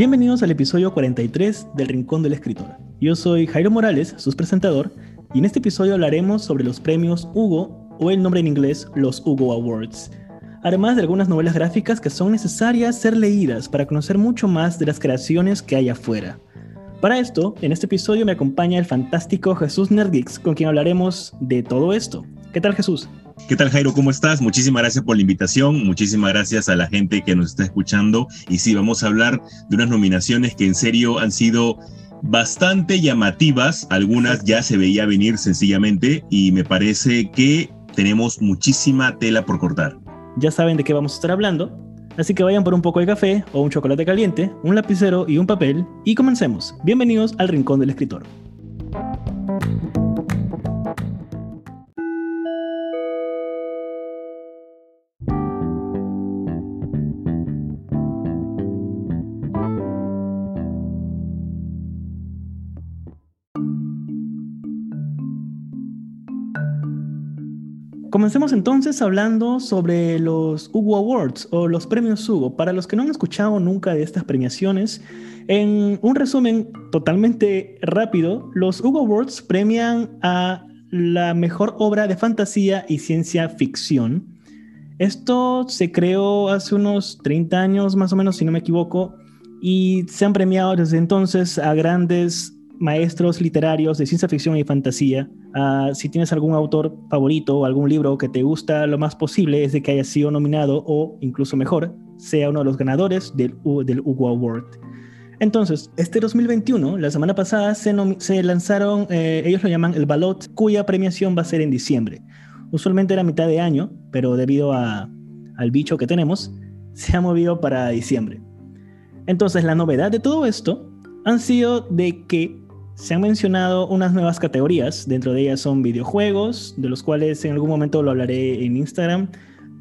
Bienvenidos al episodio 43 del Rincón del Escritor. Yo soy Jairo Morales, su presentador, y en este episodio hablaremos sobre los premios Hugo o el nombre en inglés los Hugo Awards. Además de algunas novelas gráficas que son necesarias ser leídas para conocer mucho más de las creaciones que hay afuera. Para esto, en este episodio me acompaña el fantástico Jesús Nerdix, con quien hablaremos de todo esto. ¿Qué tal Jesús? ¿Qué tal Jairo? ¿Cómo estás? Muchísimas gracias por la invitación, muchísimas gracias a la gente que nos está escuchando y sí, vamos a hablar de unas nominaciones que en serio han sido bastante llamativas, algunas ya se veía venir sencillamente y me parece que tenemos muchísima tela por cortar. Ya saben de qué vamos a estar hablando, así que vayan por un poco de café o un chocolate caliente, un lapicero y un papel y comencemos. Bienvenidos al Rincón del Escritor. Comencemos entonces hablando sobre los Hugo Awards o los premios Hugo. Para los que no han escuchado nunca de estas premiaciones, en un resumen totalmente rápido, los Hugo Awards premian a la mejor obra de fantasía y ciencia ficción. Esto se creó hace unos 30 años más o menos, si no me equivoco, y se han premiado desde entonces a grandes maestros literarios de ciencia ficción y fantasía. Ah, si tienes algún autor favorito o algún libro que te gusta, lo más posible es de que haya sido nominado o incluso mejor, sea uno de los ganadores del, del Hugo Award. Entonces, este 2021, la semana pasada, se, lanzaron, eh, ellos lo llaman el Ballot, cuya premiación va a ser en diciembre. Usualmente era mitad de año, pero debido a, al bicho que tenemos, se ha movido para diciembre. Entonces, la novedad de todo esto han sido de que se han mencionado unas nuevas categorías, dentro de ellas son videojuegos, de los cuales en algún momento lo hablaré en Instagram,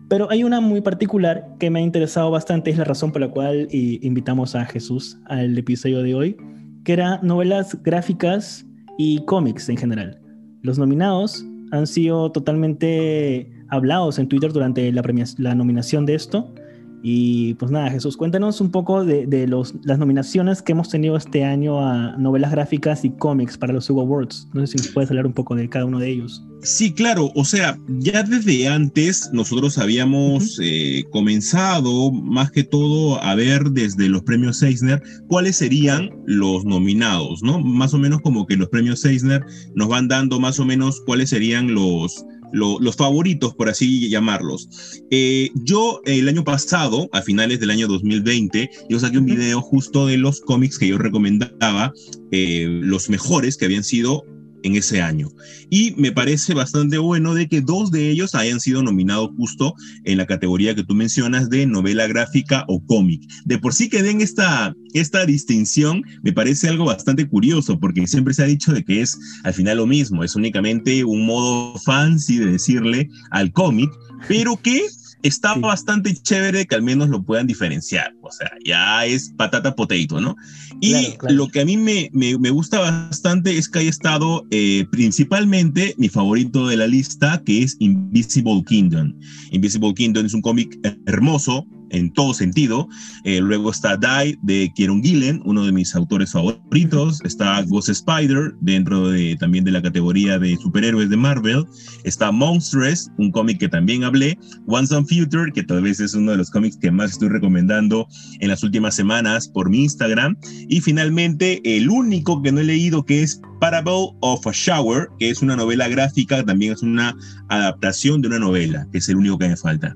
pero hay una muy particular que me ha interesado bastante, es la razón por la cual invitamos a Jesús al episodio de hoy, que era novelas gráficas y cómics en general. Los nominados han sido totalmente hablados en Twitter durante la nominación de esto, y pues nada, Jesús, cuéntanos un poco de, los, las nominaciones que hemos tenido este año a novelas gráficas y cómics para los Hugo Awards. No sé si puedes hablar un poco de cada uno de ellos. Sí, claro, o sea, ya desde antes nosotros habíamos eh, comenzado más que todo a ver desde los premios Eisner cuáles serían los nominados, ¿no? Más o menos como que los premios Eisner nos van dando más o menos cuáles serían los los favoritos, por así llamarlos. Eh, yo el año pasado, a finales del año 2020, yo saqué un video justo de los cómics que yo recomendaba, eh, los mejores que habían sido en ese año. Y me parece bastante bueno de que dos de ellos hayan sido nominados justo en la categoría que tú mencionas de novela gráfica o cómic. De por sí que den esta, esta distinción me parece algo bastante curioso porque siempre se ha dicho de que es al final lo mismo, es únicamente un modo fancy de decirle al cómic, pero que está bastante chévere que al menos lo puedan diferenciar. O sea, ya es patata potato, ¿no? Y lo que a mí me, me, gusta bastante es que haya estado eh, principalmente mi favorito de la lista, que es Invisible Kingdom. Invisible Kingdom es un cómic hermoso, en todo sentido. Eh, luego está Die de Kieron Gillen, uno de mis autores favoritos. Está Ghost Spider, dentro de, también de la categoría de superhéroes de Marvel. Está Monstrous, un cómic que también hablé. Once and Future, que tal vez es uno de los cómics que más estoy recomendando en las últimas semanas por mi Instagram. Y finalmente, el único que no he leído que es Parable of a Shower, que es una novela gráfica, también es una adaptación de una novela, que es el único que me falta.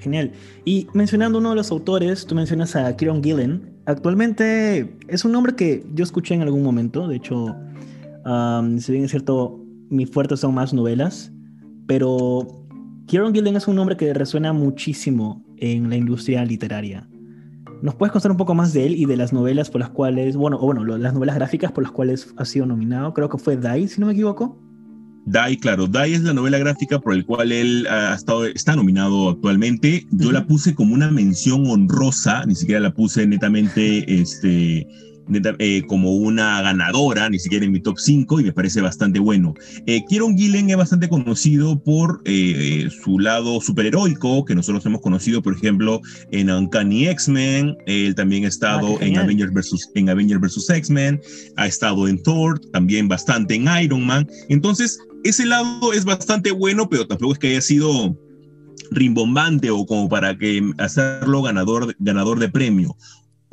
Genial. Y mencionando uno de los autores, tú mencionas a Kieron Gillen. Actualmente es un nombre que yo escuché en algún momento. De hecho, si bien es cierto, mi fuerte son más novelas, pero Kieron Gillen es un nombre que resuena muchísimo en la industria literaria. ¿Nos puedes contar un poco más de él y de las novelas por las cuales, bueno, o bueno, las novelas gráficas por las cuales ha sido nominado? Creo que fue Die, si no me equivoco. Die, claro, Die es la novela gráfica por el cual él ha estado, está nominado actualmente. Yo la puse como una mención honrosa, ni siquiera la puse netamente este, eh, como una ganadora, ni siquiera en mi top 5, y me parece bastante bueno. Eh, Kieron Gillen es bastante conocido por eh, su lado superheroico, que nosotros hemos conocido, por ejemplo, en Uncanny X-Men, él también ha estado ah, en Avengers versus, en Avengers versus X-Men, ha estado en Thor, también bastante en Iron Man. Entonces, ese lado es bastante bueno, pero tampoco es que haya sido rimbombante o como para que hacerlo ganador, ganador de premio.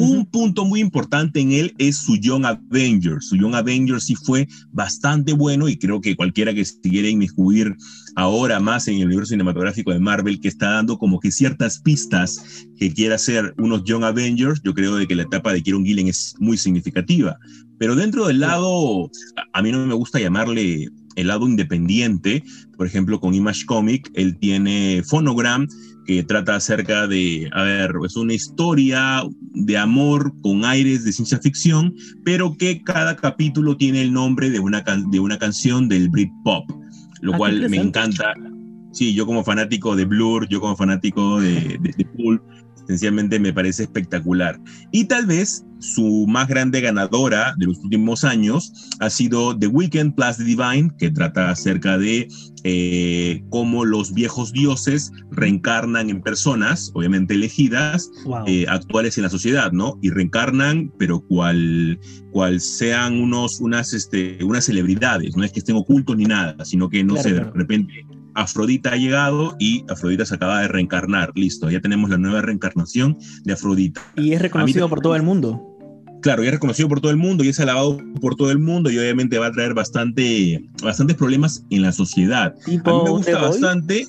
Un punto muy importante en él es su Young Avengers. Su Young Avengers sí fue bastante bueno y creo que cualquiera que siguiera inmiscuir ahora más en el universo cinematográfico de Marvel, que está dando como que ciertas pistas que quiera hacer unos Young Avengers, yo creo de que la etapa de Kieron Gillen es muy significativa. Pero dentro del lado, a mí no me gusta llamarle el lado independiente, por ejemplo, con Image Comic, él tiene Phonogram, que trata acerca de, a ver, es una historia de amor con aires de ciencia ficción, pero que cada capítulo tiene el nombre de una, de una canción del Britpop, lo ah, cual me encanta. Sí, yo como fanático de Blur, yo como fanático de, de, de Pulp, Esencialmente me parece espectacular. Y tal vez su más grande ganadora de los últimos años ha sido The Weeknd Plus The Divine, que trata acerca de eh, cómo los viejos dioses reencarnan en personas, obviamente elegidas, eh, actuales en la sociedad, ¿no? Y reencarnan, pero cual, cual sean unos, unas, este, unas celebridades, no es que estén ocultos ni nada, sino que, no sé, de repente Afrodita ha llegado y Afrodita se acaba de reencarnar. Listo, ya tenemos la nueva reencarnación de Afrodita. Y es reconocido por todo el mundo. Claro, y es reconocido por todo el mundo y es alabado por todo el mundo y obviamente va a traer bastante, bastantes problemas en la sociedad. a mí me gusta bastante.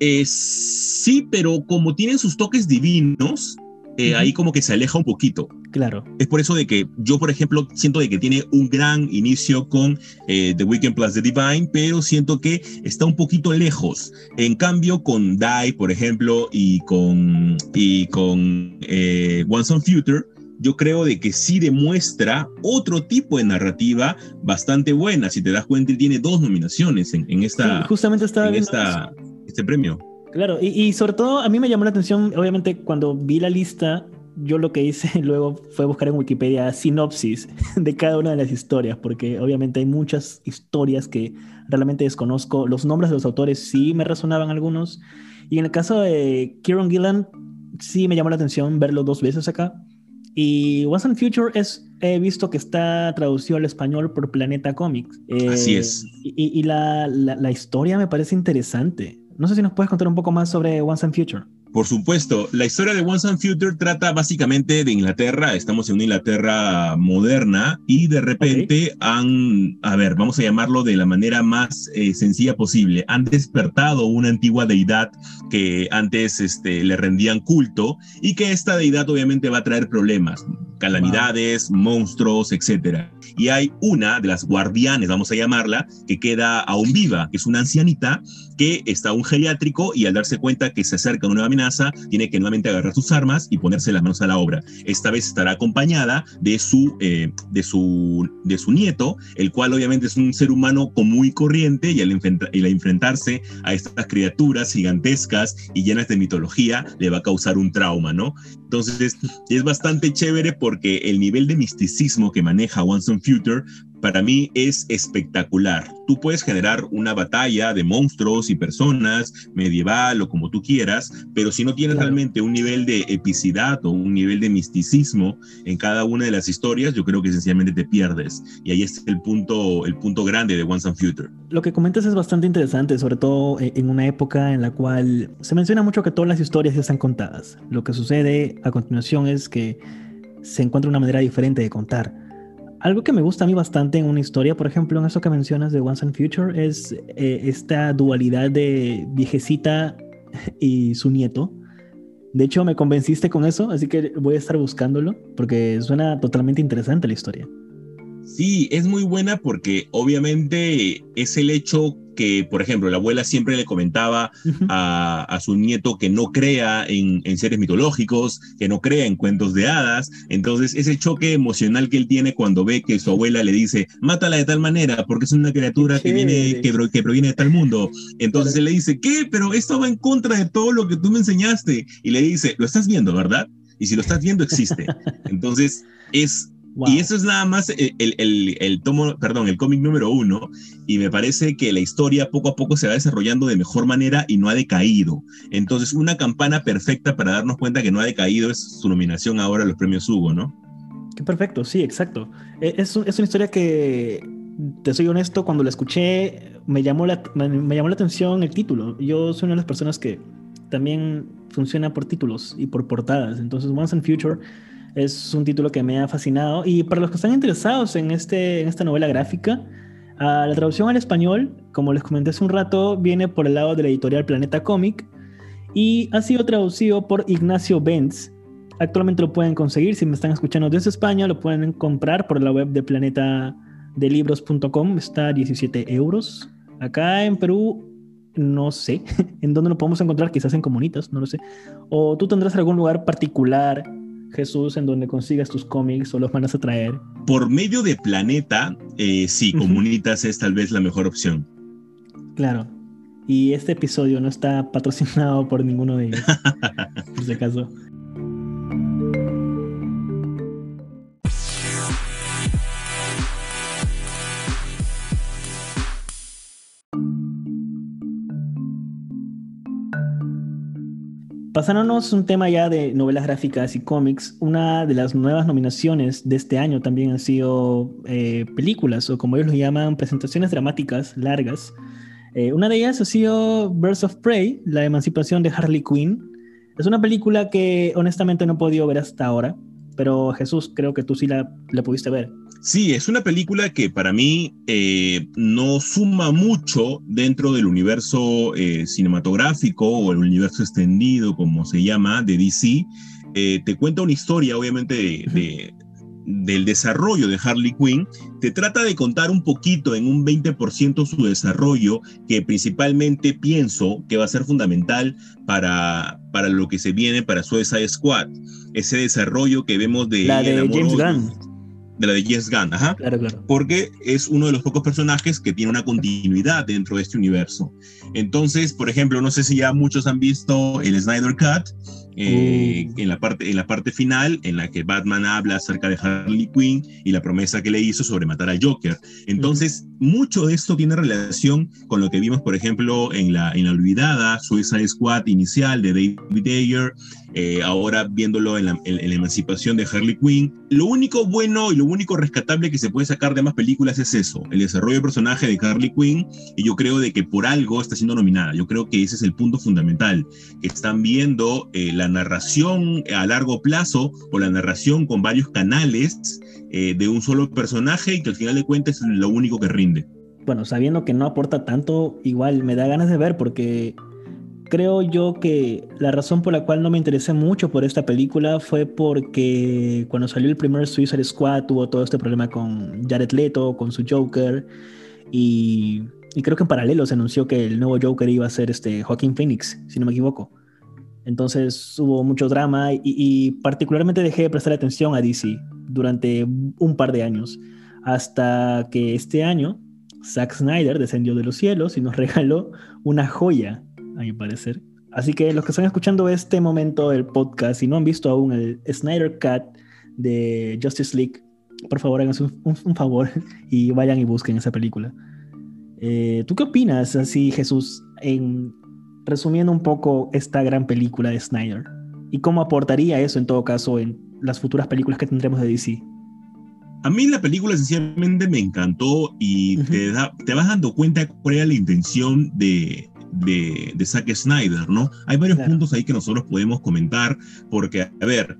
Eh, sí, pero como tienen sus toques divinos, eh, ahí como que se aleja un poquito. Claro. Es por eso de que yo, por ejemplo, siento de que tiene un gran inicio con eh, The Weekend Plus The Divine, pero siento que está un poquito lejos. En cambio, con Die, por ejemplo, y con, y con eh, Once on Future, yo creo de que sí demuestra otro tipo de narrativa bastante buena. Si te das cuenta, tiene dos nominaciones en, esta, justamente estaba en esta, este premio. Claro, y, sobre todo a mí me llamó la atención, obviamente, cuando vi la lista, yo lo que hice luego fue buscar en Wikipedia sinopsis de cada una de las historias, porque obviamente hay muchas historias que realmente desconozco. Los nombres de los autores sí me resonaban algunos. Y en el caso de Kieron Gillan, sí me llamó la atención verlo dos veces acá. Y Once Future es, he visto que está traducido al español por Planeta Comics. Así es. Eh, y, la, la historia me parece interesante. No sé si nos puedes contar un poco más sobre Once and Future. Por supuesto, la historia de Once and Future trata básicamente de Inglaterra, estamos en una Inglaterra moderna y de repente han, a ver, vamos a llamarlo de la manera más eh, sencilla posible, han despertado una antigua deidad que antes este, le rendían culto y que esta deidad obviamente va a traer problemas, calamidades, monstruos, etc. Y hay una de las guardianes, vamos a llamarla, que queda aún viva, que es una ancianita que está un geriátrico y al darse cuenta que se acerca una nueva amenaza, tiene que nuevamente agarrar sus armas y ponerse las manos a la obra. Esta vez estará acompañada de su, eh, de su, de su nieto, el cual obviamente es un ser humano común y corriente y al, y al enfrentarse a estas criaturas gigantescas y llenas de mitología, le va a causar un trauma, ¿no? Entonces es bastante chévere porque el nivel de misticismo que maneja Once on Future para mí es espectacular. Tú puedes generar una batalla de monstruos y personas, medieval o como tú quieras, pero si no tienes realmente un nivel de epicidad o un nivel de misticismo en cada una de las historias, yo creo que sencillamente te pierdes. Y ahí es el punto, el punto grande de Once and Future. Lo que comentas es bastante interesante, sobre todo eh, en una época en la cual se menciona mucho que todas las historias ya están contadas. Lo que sucede a continuación es que se encuentra una manera diferente de contar algo que me gusta a mí bastante en una historia, por ejemplo, en eso que mencionas de Once and Future, es eh, esta dualidad de viejecita y su nieto. De hecho, me convenciste con eso, así que voy a estar buscándolo porque suena totalmente interesante la historia. Sí, es muy buena porque obviamente es el hecho que, por ejemplo, la abuela siempre le comentaba a, su nieto que no crea en, seres mitológicos, que no crea en cuentos de hadas. Entonces, ese choque emocional que él tiene cuando ve que su abuela le dice, mátala de tal manera, porque es una criatura que, viene, que, que, proviene de tal mundo. Entonces él le dice, ¿qué? Pero esto va en contra de todo lo que tú me enseñaste. Y le dice, lo estás viendo, ¿verdad? Y si lo estás viendo, existe. Entonces, es Y eso es nada más el, el, el, tomo, perdón, el cómic número uno, y me parece que la historia poco a poco se va desarrollando de mejor manera y no ha decaído. Entonces, una campana perfecta para darnos cuenta que no ha decaído es su nominación ahora a los premios Hugo, ¿no? Qué perfecto, sí, exacto. E, es, es una historia que, te soy honesto, cuando la escuché me llamó la, me, me llamó la atención el título. Yo soy una de las personas que también funciona por títulos y por portadas. Entonces, Once and Future es un título que me ha fascinado. Y para los que están interesados en, este, en esta novela gráfica, la traducción al español, como les comenté hace un rato, viene por el lado de la editorial Planeta Comic y ha sido traducido por Ignacio Benz. Actualmente lo pueden conseguir, si me están escuchando desde España, lo pueden comprar por la web de planetadelibros.com, está a 17 euros. Acá en Perú, no sé en dónde lo podemos encontrar, quizás en comunitas, no lo sé. O tú tendrás algún lugar particular Jesús, en donde consigas tus cómics o los van a traer? Por medio de Planeta, eh, sí, Comunitas es tal vez la mejor opción. Claro. Y este episodio no está patrocinado por ninguno de ellos, por si acaso. Pasándonos un tema ya de novelas gráficas y cómics, una de las nuevas nominaciones de este año también han sido eh, películas, o como ellos lo llaman, presentaciones dramáticas largas. Eh, una de ellas ha sido Birds of Prey, la emancipación de Harley Quinn. Es una película que honestamente no he podido ver hasta ahora, pero Jesús, creo que tú sí la, la pudiste ver. Sí, es una película que para mí eh, no suma mucho dentro del universo eh, cinematográfico o el universo extendido, como se llama, de DC. Eh, te cuenta una historia, obviamente, de, del desarrollo de Harley Quinn. Te trata de contar un poquito, en un 20% su desarrollo, que principalmente pienso que va a ser fundamental para, para lo que se viene para Suicide Squad. Ese desarrollo que vemos de... La de James Gunn de la de James Gunn, ajá. Claro, claro. Porque es uno de los pocos personajes que tiene una continuidad dentro de este universo. Entonces, por ejemplo, no sé si ya muchos han visto el Snyder Cut, eh, en, la parte, en la parte final, en la que Batman habla acerca de Harley Quinn y la promesa que le hizo sobre matar al Joker. Entonces, mucho de esto tiene relación con lo que vimos, por ejemplo, en la, en la olvidada Suicide Squad inicial de David Ayer, eh, ahora viéndolo en la, en la, emancipación de Harley Quinn. Lo único bueno y lo único rescatable que se puede sacar de más películas es eso, el desarrollo del personaje de Harley Quinn, y yo creo de que por algo está siendo nominada. Yo creo que ese es el punto fundamental, que están viendo eh, la narración a largo plazo o la narración con varios canales eh, de un solo personaje y que al final de cuentas es lo único que rinde. Bueno, sabiendo que no aporta tanto, igual me da ganas de ver porque creo yo que la razón por la cual no me interesé mucho por esta película fue porque cuando salió el primer Suicide Squad tuvo todo este problema con Jared Leto, con su Joker y, y creo que en paralelo se anunció que el nuevo Joker iba a ser este Joaquín Phoenix, si no me equivoco. Entonces hubo mucho drama y, particularmente dejé de prestar atención a DC durante un par de años, hasta que este año Zack Snyder descendió de los cielos y nos regaló una joya, a mi parecer. Así que los que están escuchando este momento del podcast y no han visto aún el Snyder Cut de Justice League, por favor háganse un, favor y vayan y busquen esa película. Eh, ¿Tú qué opinas, así Jesús, en resumiendo un poco esta gran película de Snyder y cómo aportaría eso en todo caso en las futuras películas que tendremos de DC. A mí la película sencillamente me encantó y te, te, vas dando cuenta cuál era la intención de, de, de Zack Snyder, ¿no? Hay varios puntos ahí que nosotros podemos comentar porque, a ver,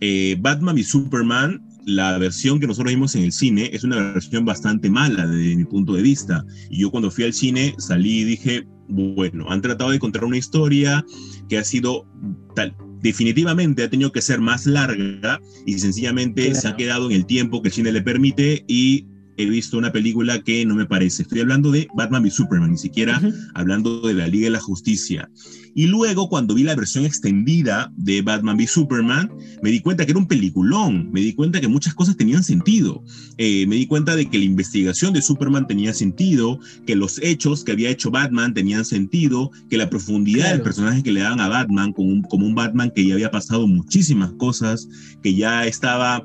eh, Batman y Superman la versión que nosotros vimos en el cine es una versión bastante mala desde mi punto de vista. Y yo cuando fui al cine salí y dije, bueno, han tratado de contar una historia que ha sido tal, definitivamente ha tenido que ser más larga y sencillamente se ha quedado en el tiempo que el cine le permite y he visto una película que no me parece. Estoy hablando de Batman v Superman, ni siquiera hablando de la Liga de la Justicia. Y luego, cuando vi la versión extendida de Batman v Superman, me di cuenta que era un peliculón. Me di cuenta que muchas cosas tenían sentido. Eh, me di cuenta de que la investigación de Superman tenía sentido, que los hechos que había hecho Batman tenían sentido, que la profundidad del personaje que le daban a Batman, como un, como un Batman que ya había pasado muchísimas cosas, que ya estaba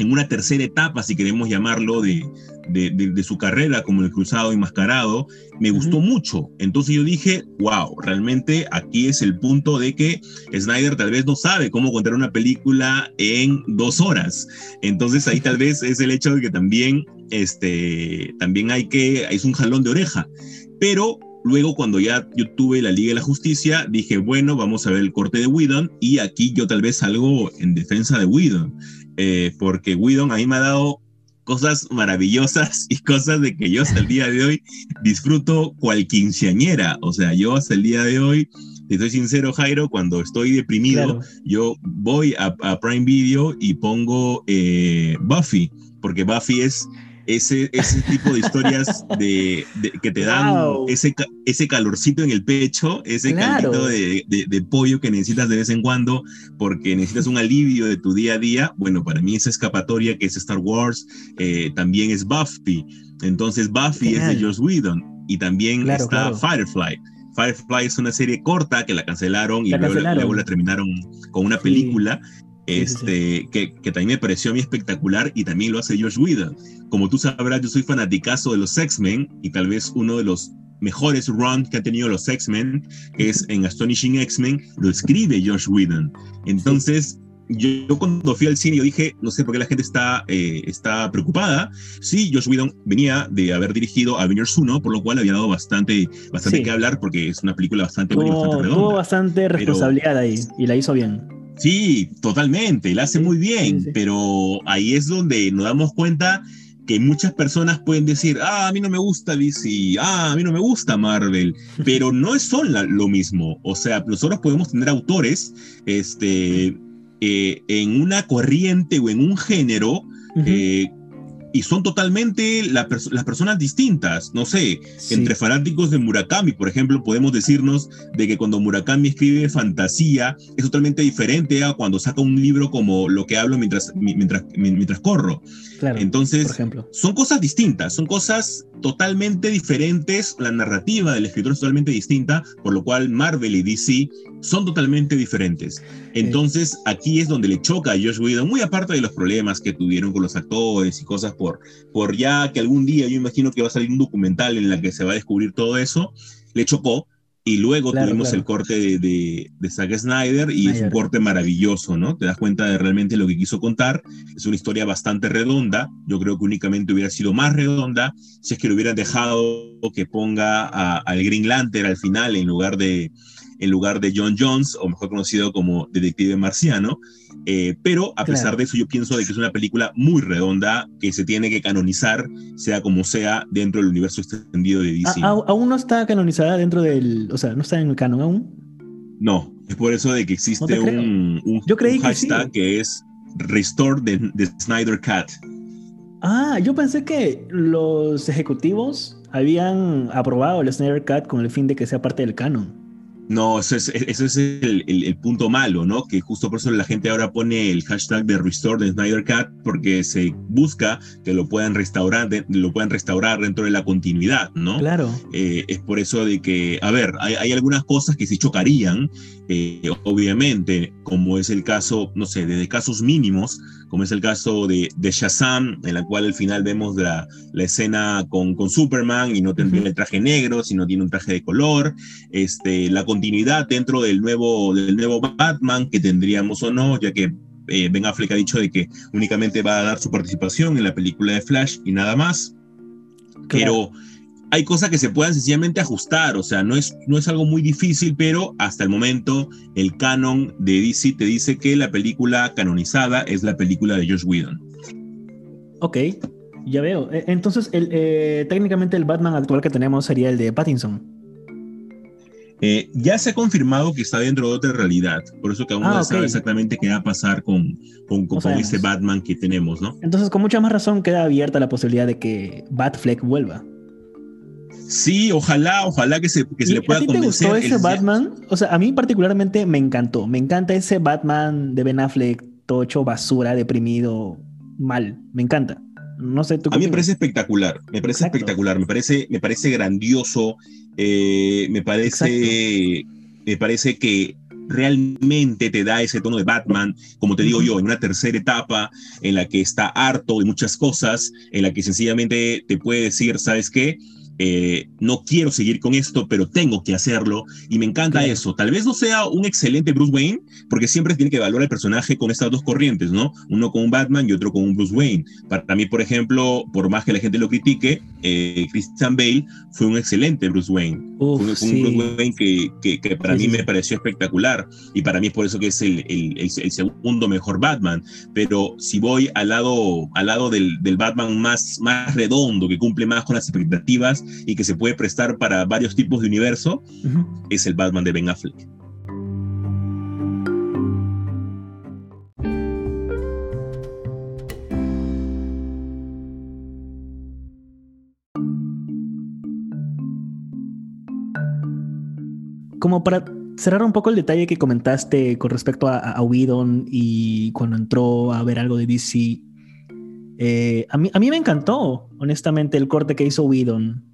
en una tercera etapa, si queremos llamarlo, de, de, su carrera como el cruzado enmascarado, me gustó mucho. Entonces yo dije, wow, realmente aquí es el punto de que Snyder tal vez no sabe cómo contar una película en dos horas. Entonces ahí tal vez es el hecho de que también, este, también hay que, es un jalón de oreja. Pero Luego, cuando ya yo tuve la Liga de la Justicia, dije, bueno, vamos a ver el corte de Whedon y aquí yo tal vez salgo en defensa de Whedon, eh, porque Whedon a mí me ha dado cosas maravillosas y cosas de que yo hasta el día de hoy disfruto cual quinceañera. O sea, yo hasta el día de hoy, te soy sincero, Jairo, cuando estoy deprimido, yo voy a, Prime Video y pongo eh, Buffy, porque Buffy es ese, ese tipo de historias de, que te dan ese, ese calorcito en el pecho, ese caldito de, de, pollo que necesitas de vez en cuando porque necesitas un alivio de tu día a día. Bueno, para mí esa escapatoria que es Star Wars eh, también es Buffy. Entonces Buffy es de Joss Whedon y también está Firefly. Firefly es una serie corta que la cancelaron y luego, la terminaron con una película este, Que, que, también me pareció a mí espectacular y también lo hace Josh Whedon. Como tú sabrás, yo soy fanaticazo de los X-Men y tal vez uno de los mejores runs que ha tenido los X-Men, es en Astonishing X-Men, lo escribe Josh Whedon. Entonces, yo, cuando fui al cine, yo dije, no sé por qué la gente está, eh, está preocupada. Sí, Josh Whedon venía de haber dirigido Avengers 1, por lo cual había dado bastante, bastante que hablar, porque es una película bastante buena y bastante redonda. Tuvo bastante responsabilidad ahí, y la hizo bien. Sí, totalmente, la hace muy bien, pero ahí es donde nos damos cuenta que muchas personas pueden decir, ah, a mí no me gusta DC, ah, a mí no me gusta Marvel, pero no son lo mismo. O sea, nosotros podemos tener autores este, eh, en una corriente o en un género y son totalmente las personas distintas. No sé, entre fanáticos de Murakami, por ejemplo, podemos decirnos de que cuando Murakami escribe fantasía es totalmente diferente a cuando saca un libro como Lo que hablo mientras, mientras, mientras corro. Entonces, por ejemplo. son cosas distintas, son cosas totalmente diferentes. La narrativa del escritor es totalmente distinta, por lo cual Marvel y DC son totalmente diferentes. Entonces, aquí es donde le choca a Josh Whedon, muy aparte de los problemas que tuvieron con los actores y cosas por, por ya que algún día yo imagino que va a salir un documental en la que se va a descubrir todo eso, le chocó. Y luego tuvimos el corte de, de, Zack Snyder y es un corte maravilloso, ¿no? Te das cuenta de realmente lo que quiso contar. Es una historia bastante redonda. Yo creo que únicamente hubiera sido más redonda si es que lo hubieran dejado que ponga al Green Lantern al final en lugar de, en lugar de John Jones, o mejor conocido como Detective Marciano. Eh, pero a pesar de eso, yo pienso de que es una película muy redonda que se tiene que canonizar, sea como sea, dentro del universo extendido de DC. ¿Aún no está canonizada dentro del. O sea, no está en el canon aún? No, es por eso de que existe un, hashtag que, es Restore the, the Snyder Cat. Ah, yo pensé que los ejecutivos habían aprobado el Snyder Cut con el fin de que sea parte del canon. No, eso es, es el, el, punto malo, ¿no? Que justo por eso la gente ahora pone el hashtag de Restore de Snyder Cut, porque se busca que lo puedan restaurar, lo puedan restaurar dentro de la continuidad, ¿no? Claro. Eh, es por eso de que, a ver, hay, hay algunas cosas que se chocarían, eh, obviamente, como es el caso, no sé, de casos mínimos, como es el caso de, de Shazam, en la cual al final vemos la, la escena con, con, Superman y no tiene el traje negro, sino tiene un traje de color, este, la continuidad dentro del nuevo, del nuevo Batman que tendríamos o no, ya que eh, Ben Affleck ha dicho de que únicamente va a dar su participación en la película de Flash y nada más. Pero hay cosas que se puedan sencillamente ajustar, o sea, no es, no es algo muy difícil, pero hasta el momento el canon de DC te dice que la película canonizada es la película de Josh Whedon. Ok, ya veo. E, entonces, el, eh, técnicamente el Batman actual que tenemos sería el de Pattinson. Eh, ya se ha confirmado que está dentro de otra realidad, por eso que aún no Ah, se sabe exactamente qué va a pasar con, con, con, sabemos. este Batman que tenemos, ¿no? Entonces, con mucha más razón queda abierta la posibilidad de que Batfleck vuelva. Sí, ojalá, ojalá que se, que se ¿Y le pueda ¿A ti te convencer. gustó ese el- Batman? O sea, a mí particularmente me encantó. Me encanta ese Batman de Ben Affleck, todo hecho basura, deprimido, mal. Me encanta. No sé, tú A mí me parece espectacular, me parece Exacto. espectacular, me parece, me parece grandioso, eh, me parece, me parece que realmente te da ese tono de Batman, como te digo yo, en una tercera etapa en la que está harto de muchas cosas, en la que sencillamente te puede decir, ¿sabes qué? Eh, no quiero seguir con esto, pero tengo que hacerlo y me encanta Claro. eso. Tal vez no sea un excelente Bruce Wayne, porque siempre tiene que evaluar el personaje con estas dos corrientes, ¿no? Uno con un Batman y otro con un Bruce Wayne. Para mí, por ejemplo, por más que la gente lo critique, eh, Christian Bale fue un excelente Bruce Wayne. Uf, Fue un, fue un sí. Bruce Wayne que, que- que para Sí, mí sí, me sí. pareció espectacular y para mí es por eso que es el, el- el- el segundo mejor Batman. Pero si voy al lado, al lado del, del Batman más, más redondo, que cumple más con las expectativas y que se puede prestar para varios tipos de universo, es el Batman de Ben Affleck. Como para cerrar un poco el detalle que comentaste con respecto a, a Whedon y cuando entró a ver algo de DC, eh, a, mí, a mí me encantó, honestamente, el corte que hizo Whedon.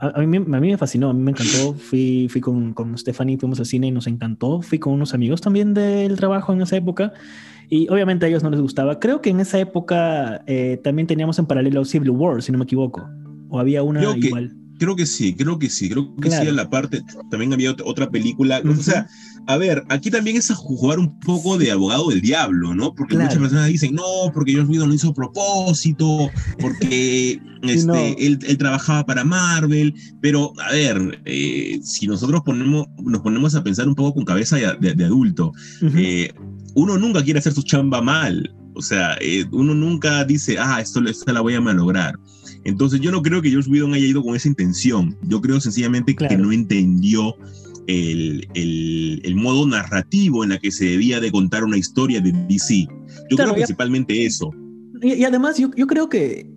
A, a mí, me- a mí me fascinó, a mí me encantó. Fui, fui con, con Stephanie, fuimos al cine y nos encantó. Fui con unos amigos también del trabajo en esa época y obviamente a ellos no les gustaba. Creo que en esa época eh, también teníamos en paralelo Civil War, si no me equivoco. O había una Creo que- igual. Creo que sí, creo que sí, creo que Claro. sí a la parte, también había ot- otra película, Ujú. o sea, a ver, aquí también es a jugar un poco de abogado del diablo, ¿no? Porque Claro. muchas personas dicen, no, porque George Whedon lo hizo a propósito, porque este, no. él, él trabajaba para Marvel, pero a ver, eh, si nosotros ponemos, nos ponemos a pensar un poco con cabeza de, adulto, eh, uno nunca quiere hacer su chamba mal. O sea, eh, uno nunca dice, ah, esto, esto la voy a malograr. Entonces yo no creo que George Whedon haya ido con esa intención. Yo creo sencillamente que no entendió el, el- el modo narrativo en la que se debía de contar una historia de DC. Yo Claro, creo principalmente eso. Y, y además, yo, yo creo que,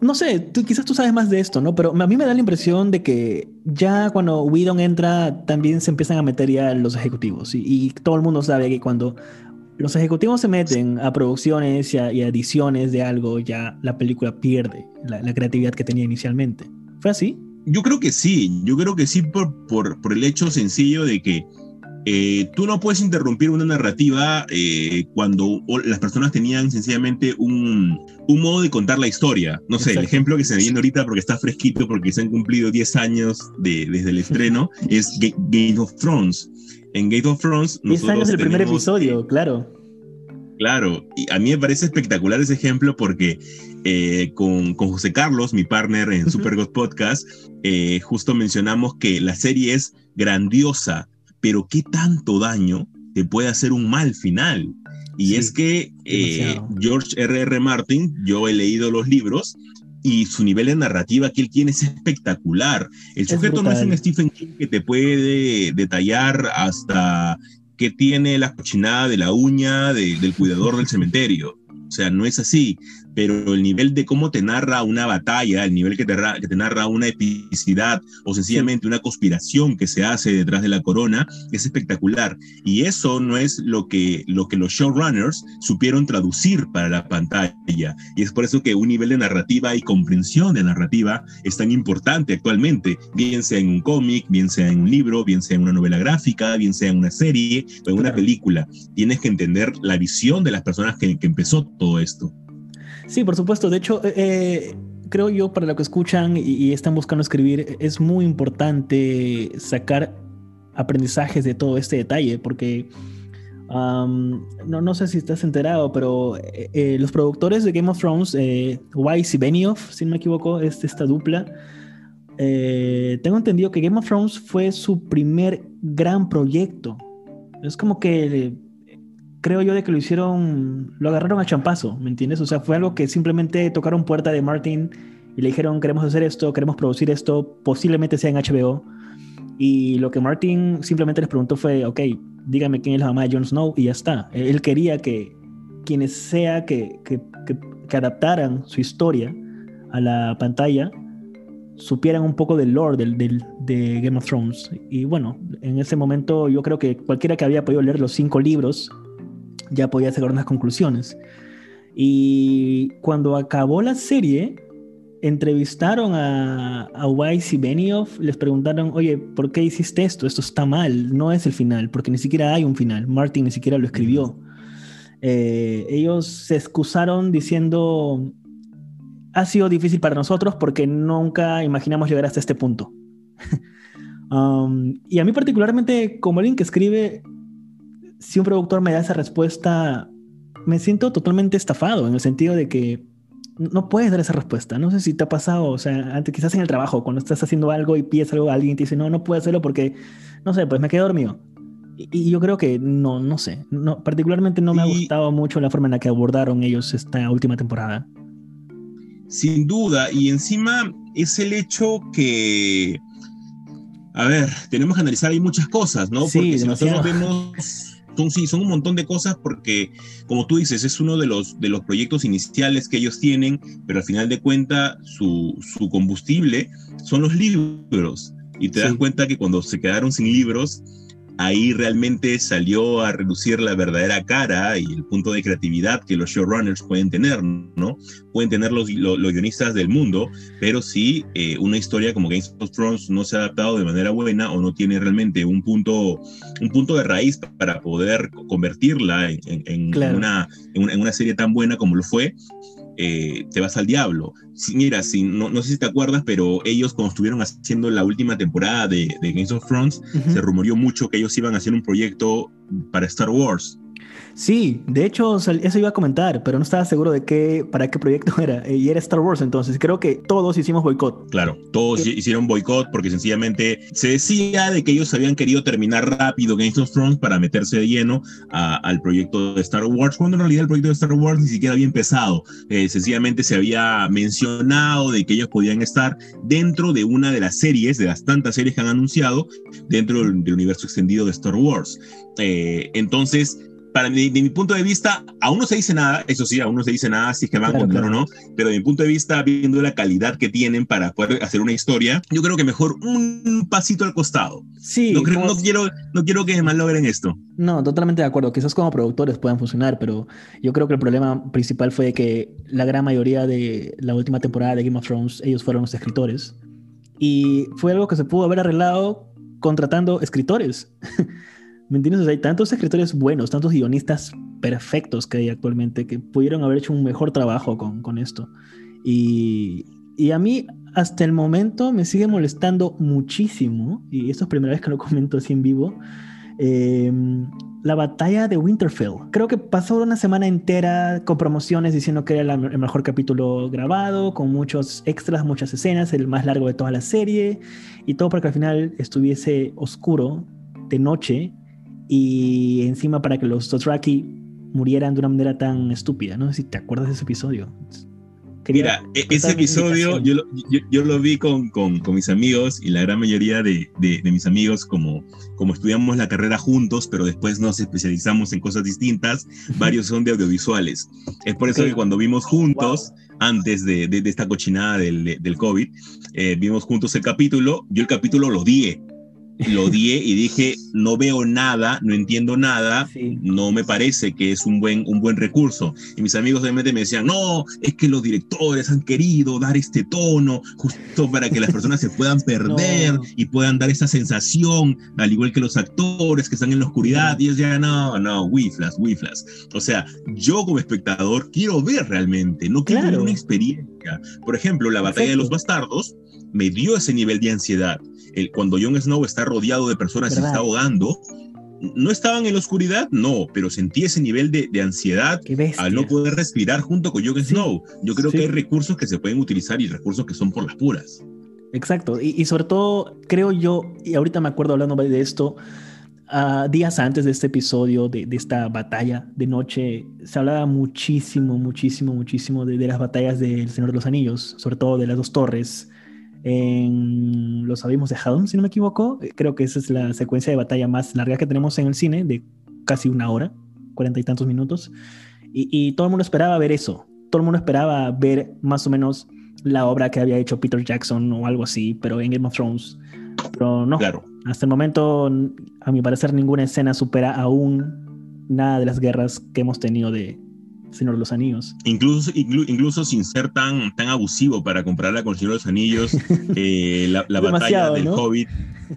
no sé, tú, quizás tú sabes más de esto, ¿no? Pero a mí me da la impresión de que ya cuando Whedon entra, también se empiezan a meter ya los ejecutivos. Y, y todo el mundo sabe que cuando los ejecutivos se meten a producciones y a, y a ediciones de algo, ya la película pierde la, la creatividad que tenía inicialmente. ¿Fue así? Yo creo que sí, yo creo que sí por, por, por el hecho sencillo de que eh, tú no puedes interrumpir una narrativa eh, cuando las personas tenían sencillamente un, un modo de contar la historia. No sé, el ejemplo que se me viene ahorita porque está fresquito, porque se han cumplido 10 años de, desde el estreno, es Ga- Game of Thrones. En Game of Thrones... 10 años del primer episodio, claro. Claro, y a mí me parece espectacular ese ejemplo porque eh, con, con José Carlos, mi partner en. Super God Podcast, eh, justo mencionamos que la serie es grandiosa, pero ¿qué tanto daño te puede hacer un mal final? Y Sí, es que eh. George R.R. R. Martin, yo he leído los libros y su nivel de narrativa que él tiene es espectacular. El Es sujeto no es un. Stephen King que te puede detallar hasta que tiene la cochinada de la uña de- del cuidador del cementerio. O sea, no es así, pero el nivel de cómo te narra una batalla, el nivel que te, ra- que te narra una epicidad o sencillamente una conspiración que se hace detrás de la corona es espectacular. Y eso no es lo que, lo que los showrunners supieron traducir para la pantalla. Y es por eso que un nivel de narrativa y comprensión de narrativa es tan importante actualmente, bien sea en un cómic, bien sea en un libro, bien sea en una novela gráfica, bien sea en una serie o en una película. Tienes que entender la visión de las personas que, que empezó todo esto. Sí, por supuesto. De hecho, eh, eh, creo yo, para lo que escuchan y, están buscando escribir, es muy importante sacar aprendizajes de todo este detalle, porque no, no sé si estás enterado, pero eh, los productores de Game of Thrones, eh, Weiss y Benioff, si no me equivoco, es esta dupla. tengo entendido que Game of Thrones fue su primer gran proyecto. Es como que creo yo de que lo hicieron, lo agarraron a champazo, ¿me entiendes? O sea, fue algo que simplemente tocaron puerta de Martin y le dijeron, queremos hacer esto, queremos producir esto, posiblemente sea en HBO. Y lo que Martin simplemente les preguntó fue, ok, dígame quién es la mamá de Jon Snow y ya está. Él quería que quienes sea que, que, que, adaptaran su historia a la pantalla supieran un poco del lore del, del, de Game of Thrones. Y bueno, en ese momento yo creo que cualquiera que había podido leer los cinco libros ya podía sacar unas conclusiones. Y cuando acabó la serie, entrevistaron a, a Weiss y Benioff, les preguntaron, oye, ¿por qué hiciste esto? Esto está mal, no es el final, porque ni siquiera hay un final. Martin ni siquiera lo escribió. Eh, ellos se excusaron diciendo, ha sido difícil para nosotros porque nunca imaginamos llegar hasta este punto. Um, y a mí particularmente, como alguien que escribe, si un productor me da esa respuesta, me siento totalmente estafado, en el sentido de que no puedes dar esa respuesta. No sé si te ha pasado, o sea, antes, quizás en el trabajo, cuando estás haciendo algo y pides algo a alguien y te dice, no, no puedo hacerlo porque, no sé, pues me quedé dormido. Y, yo creo que no, no sé. No, particularmente no me ha gustado mucho la forma en la que abordaron ellos esta última temporada. Sin duda, y encima es el hecho que, a ver, tenemos que analizar ahí muchas cosas, ¿no? porque si nosotros vemos son, sí, son un montón de cosas porque, como tú dices, es uno de los, de los proyectos iniciales que ellos tienen, pero al final de cuentas su, su combustible son los libros. Y te das cuenta que cuando se quedaron sin libros, ahí realmente salió a reducir la verdadera cara y el punto de creatividad que los showrunners pueden tener, ¿no? Pueden tener los, los, guionistas del mundo, pero si eh, una historia como Game of Thrones no se ha adaptado de manera buena o no tiene realmente un punto, un punto de raíz para poder convertirla en, una, en una serie tan buena como lo fue, eh, te vas al diablo. mira, si, no, no, sé si te acuerdas, pero ellos cuando estuvieron haciendo la última temporada de, de Games of Thrones, se rumoreó mucho que ellos iban a hacer un proyecto para Star Wars. Sí, de hecho, eso iba a comentar, pero no estaba seguro de qué, para qué proyecto era. Eh, y era Star Wars, entonces creo que todos hicimos boicot. Claro, todos hicieron boicot porque sencillamente se decía de que ellos habían querido terminar rápido Game of Thrones para meterse de lleno al proyecto de Star Wars, cuando en realidad el proyecto de Star Wars ni siquiera había empezado. Eh, sencillamente se había mencionado de que ellos podían estar dentro de una de las series, de las tantas series que han anunciado, dentro del, universo extendido de Star Wars. Eh, entonces, para de, mi punto de vista, aún no se dice nada, eso sí, aún no se dice nada si es que van a contar o no, pero de mi punto de vista, viendo la calidad que tienen para poder hacer una historia, yo creo que mejor un pasito al costado. Sí. No, creo, no, quiero, no quiero que malogren esto. No, totalmente de acuerdo. Quizás como productores puedan funcionar, pero yo creo que el problema principal fue que la gran mayoría de la última temporada de Game of Thrones, ellos fueron los escritores. Y fue algo que se pudo haber arreglado contratando escritores. ¿Me entiendes? hay tantos escritores buenos, tantos guionistas perfectos que hay actualmente que pudieron haber hecho un mejor trabajo con, con esto. Y, y, a mí, hasta el momento, me sigue molestando muchísimo, y esto es la primera vez que lo comento así en vivo, em, la batalla de Winterfell. Creo que pasó una semana entera con promociones diciendo que era el mejor capítulo grabado, con muchos extras, muchas escenas, el más largo de toda la serie, y todo para que al final estuviese oscuro de noche y encima para que los Dothraki murieran de una manera tan estúpida. No si te acuerdas de ese episodio. Mira, e-, ese episodio yo lo, yo, lo vi con, con, con, mis amigos y la gran mayoría de, de, mis amigos, como, como estudiamos la carrera juntos, pero después nos especializamos en cosas distintas, varios son de audiovisuales. Es por eso que cuando vimos juntos, antes de, de, esta cochinada del, del COVID, eh, vimos juntos el capítulo, yo el capítulo lo di lo odié y dije, no veo nada, no entiendo nada, no me parece que es un buen, un buen recurso. Y mis amigos obviamente me decían, no, es que los directores han querido dar este tono justo para que las personas se puedan perder y puedan dar esa sensación, al igual que los actores que están en la oscuridad. Y ellos ya, no, no, wiflas, wiflas. O sea, yo como espectador quiero ver realmente, no quiero ver una experiencia. Por ejemplo, la batalla de los bastardos me dio ese nivel de ansiedad. El, cuando Jon Snow está rodeado de personas y se está ahogando, no estaban en la oscuridad, no, pero sentí ese nivel de, ansiedad al no poder respirar junto con Jon Snow. Yo creo que hay recursos que se pueden utilizar y recursos que son por las puras. Exacto, y, sobre todo creo yo, y ahorita me acuerdo hablando de esto, uh, días antes de este episodio, de, esta batalla de noche, se hablaba muchísimo, muchísimo, muchísimo de, de las batallas del Señor de los Anillos, sobre todo de las dos torres, en Los Abismos de Helm, si no me equivoco. Eh, creo que esa es la secuencia de batalla más larga que tenemos en el cine, de casi una hora, cuarenta y tantos minutos. Y, todo el mundo esperaba ver eso. Todo el mundo esperaba ver más o menos la obra que había hecho Peter Jackson o algo así, pero en Game of Thrones. Pero no. Claro. Hasta el momento, a mi parecer, ninguna escena supera aún nada de las guerras que hemos tenido de, Señor de los Anillos. Incluso, incluso sin ser tan, tan abusivo para comprarla con Señor de los Anillos, eh, la, batalla del Hobbit,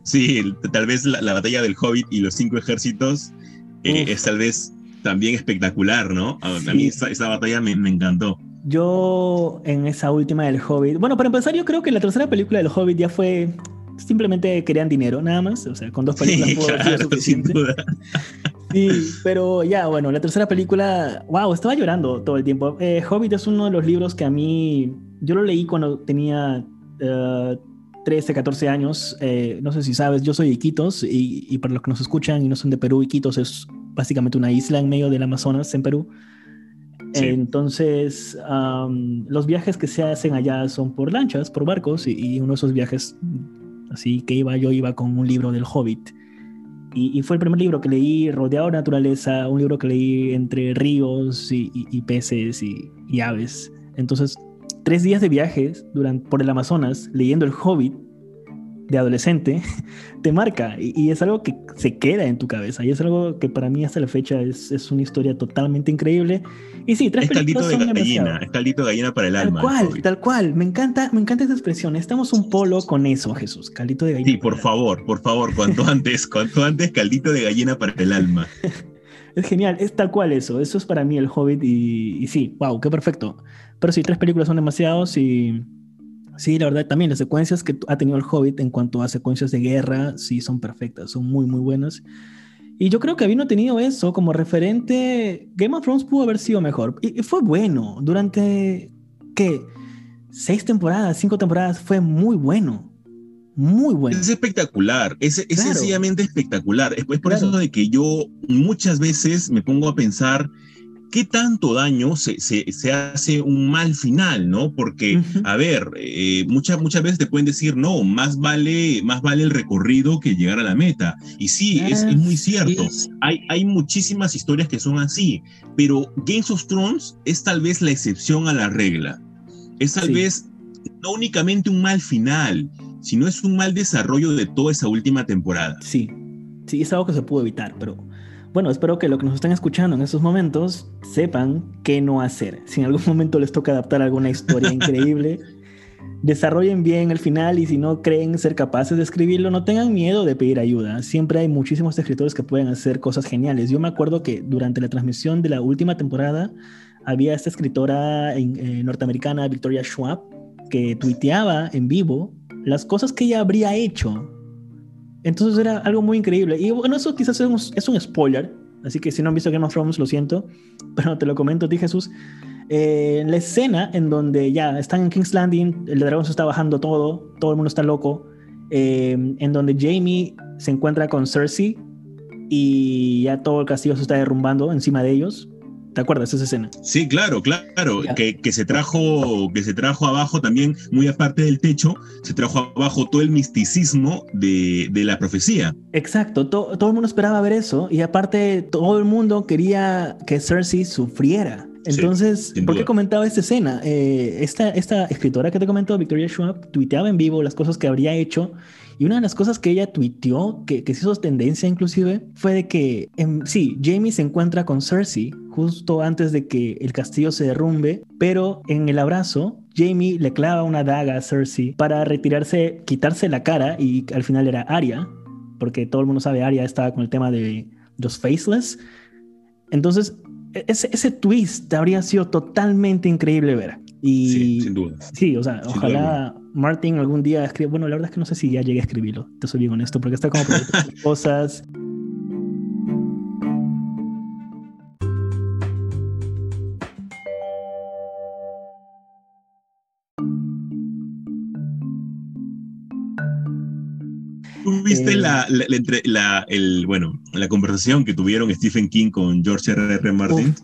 sí, tal vez la, batalla del Hobbit y los cinco ejércitos eh, es tal vez también espectacular, ¿no? A, mí esa, batalla me, me, encantó. Yo en esa última del Hobbit, bueno, para empezar yo creo que la tercera película del Hobbit ya fue simplemente querían dinero, nada más. O sea, con dos películas sí, claro, suficiente. Sí, pero ya, bueno, la tercera película, wow, estaba llorando todo el tiempo. Eh, Hobbit es uno de los libros que a mí, yo lo leí cuando tenía 13, eh, 14 años. Eh, no sé si sabes, yo soy de Iquitos y, para los que nos escuchan y no son de Perú, Iquitos es básicamente una isla en medio del Amazonas, en Perú. Entonces, los viajes que se hacen allá son por lanchas, por barcos, y, y, uno de esos viajes, así que iba, yo iba con un libro del Hobbit. Y, fue el primer libro que leí rodeado de naturaleza, un libro que leí entre ríos y, peces y, aves. Entonces, tres días de viajes durante, por el Amazonas leyendo El Hobbit de adolescente te marca y, es algo que se queda en tu cabeza y es algo que para mí hasta la fecha es, es una historia totalmente increíble. Y sí, tres es caldito de gallina, es caldito de gallina para el tal alma. Tal cual, tal cual. Me encanta, me encanta esa expresión. Estamos un polo con eso, Jesús. Caldito de gallina. Sí, por favor, por favor, cuanto antes, cuanto antes, caldito de gallina para el alma. es genial, es tal cual eso. Eso es para mí el Hobbit y, y sí, wow, qué perfecto. Pero sí, tres películas son demasiados y Sí, la verdad, también las secuencias que ha tenido el Hobbit en cuanto a secuencias de guerra, sí son perfectas, son muy, muy buenas. Y yo creo que habiendo tenido eso como referente, Game of Thrones pudo haber sido mejor. Y, fue bueno. Durante, ¿qué? Seis temporadas, cinco temporadas, fue muy bueno. Muy bueno. Es espectacular, es, sencillamente espectacular. Es, por eso de que yo muchas veces me pongo a pensar ¿qué tanto daño se, se, hace un mal final, no? Porque, a ver, eh, muchas, muchas veces te pueden decir, no, más vale, más vale el recorrido que llegar a la meta. Y sí, es, es, muy cierto. Hay, hay muchísimas historias que son así, pero Games of Thrones es tal vez la excepción a la regla. Es tal vez no únicamente un mal final, sino es un mal desarrollo de toda esa última temporada. Sí, sí, es algo que se pudo evitar, pero bueno, espero que lo que nos están escuchando en estos momentos sepan qué no hacer. Si en algún momento les toca adaptar alguna historia increíble, desarrollen bien el final y si no creen ser capaces de escribirlo, no tengan miedo de pedir ayuda. Siempre hay muchísimos escritores que pueden hacer cosas geniales. Yo me acuerdo que durante la transmisión de la última temporada había esta escritora eh, norteamericana, Victoria Schwab, que tuiteaba en vivo las cosas que ella habría hecho entonces era algo muy increíble. Y bueno, eso quizás es un, spoiler, así que si no han visto Game of Thrones, lo siento, pero te lo comento a Jesús. Eh, la escena en donde ya están en King's Landing, el dragón se está bajando todo, todo el mundo está loco, eh, en donde Jamie se encuentra con Cersei y ya todo el castillo se está derrumbando encima de ellos. ¿Te acuerdas esa escena? Sí, claro, claro. Que, que, se trajo, que se trajo abajo también, muy aparte del techo, se trajo abajo todo el misticismo de, de la profecía. Exacto, todo el mundo esperaba ver eso y aparte todo el mundo quería que Cersei sufriera. Entonces, ¿por qué comentaba esta escena? Eh, esta, esta escritora que te comentó, Victoria Schwab, tuiteaba en vivo las cosas que habría hecho y una de las cosas que ella tuiteó, que, que se hizo tendencia inclusive, fue de que, em, sí, Jamie se encuentra con Cersei justo antes de que el castillo se derrumbe, pero en el abrazo, Jamie le clava una daga a Cersei para retirarse, quitarse la cara y al final era Arya, porque todo el mundo sabe, Arya estaba con el tema de los faceless. Entonces, e-, ese, ese twist habría sido totalmente increíble ver. Y, sí, sin duda. Sí, o sea, ojalá Martin algún día escriba. Bueno, la verdad es que no sé si ya llegué a escribirlo, te soy bien honesto, porque está como cosas. ¿Tuviste eh, la, la, el, bueno, la conversación que tuvieron Stephen King con George R. R. Martin?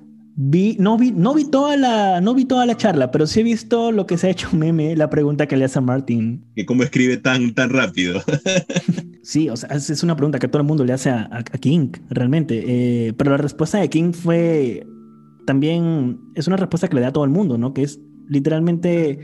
Vi, no vi, no vi toda la, no vi toda la charla, pero sí he visto lo que se ha hecho meme, la pregunta que le hace a Martin. Que cómo escribe tan, tan rápido. sí, o sea, es una pregunta que todo el mundo le hace a, King, realmente. Eh, pero la respuesta de King fue también, es una respuesta que le da a todo el mundo, ¿no? Que es literalmente,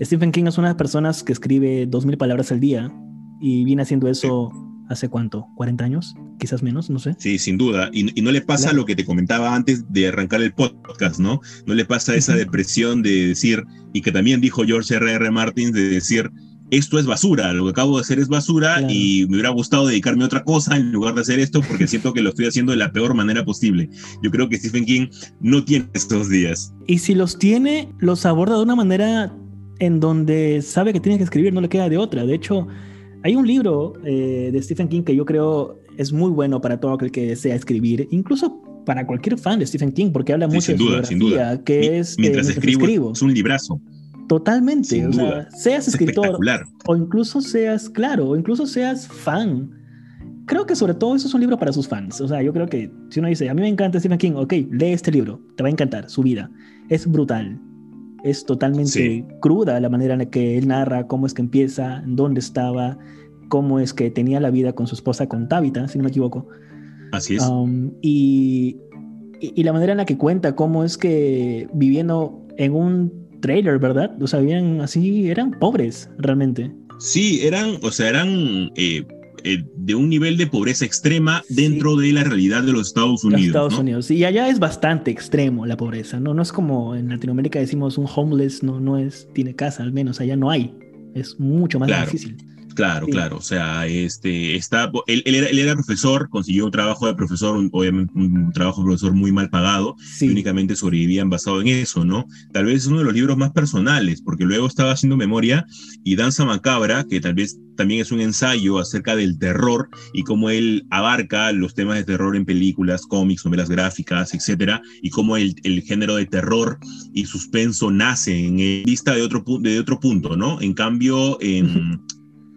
Stephen King es una de las personas que escribe dos mil palabras al día y viene haciendo eso hace cuánto, 40 años, quizás menos, no sé. Sí, sin duda. Y, no le pasa lo que te comentaba antes de arrancar el podcast, ¿no? No le pasa esa depresión de decir, y que también dijo George R. R. Martin, de decir, esto es basura, lo que acabo de hacer es basura y me hubiera gustado dedicarme a otra cosa en lugar de hacer esto porque siento que lo estoy haciendo de la peor manera posible. Yo creo que Stephen King no tiene estos días. Y si los tiene, los aborda de una manera en donde sabe que tiene que escribir, no le queda de otra. De hecho, hay un libro eh, de Stephen King que yo creo es muy bueno para todo aquel que desea escribir, incluso para cualquier fan de Stephen King, porque habla mucho de su biografía, sin duda. que es mientras, escribo, es un librazo. Totalmente, o sea, seas escritor o incluso seas, claro, o incluso seas fan. Creo que sobre todo eso es un libro para sus fans. O sea, yo creo que si uno dice, a mí me encanta Stephen King, ok, lee este libro, te va a encantar, su vida. Es brutal, es totalmente cruda la manera en la que él narra cómo es que empieza, dónde estaba, cómo es que tenía la vida con su esposa, con Tabitha, si no me equivoco. Así es. Um, y, y, la manera en la que cuenta cómo es que viviendo en un trailer, ¿verdad? O sea, vivían así, eran pobres realmente. Sí, eran, o sea, eran eh, eh, de un nivel de pobreza extrema dentro de la realidad de los Estados Unidos. Estados Unidos. Y allá es bastante extremo la pobreza, ¿no? No es como en Latinoamérica decimos un homeless no, no es, tiene casa, al menos allá no hay. Es mucho más difícil. Claro, claro. O sea, este, está, él, él, era, él, era, profesor, consiguió un trabajo de profesor, obviamente un trabajo de profesor muy mal pagado, y únicamente sobrevivían basado en eso, ¿no? Tal vez es uno de los libros más personales, porque luego estaba haciendo memoria y Danza Macabra, que tal vez también es un ensayo acerca del terror y cómo él abarca los temas de terror en películas, cómics, novelas gráficas, etcétera, y cómo el, el género de terror y suspenso nace en vista de otro, de otro punto, ¿no? En cambio, en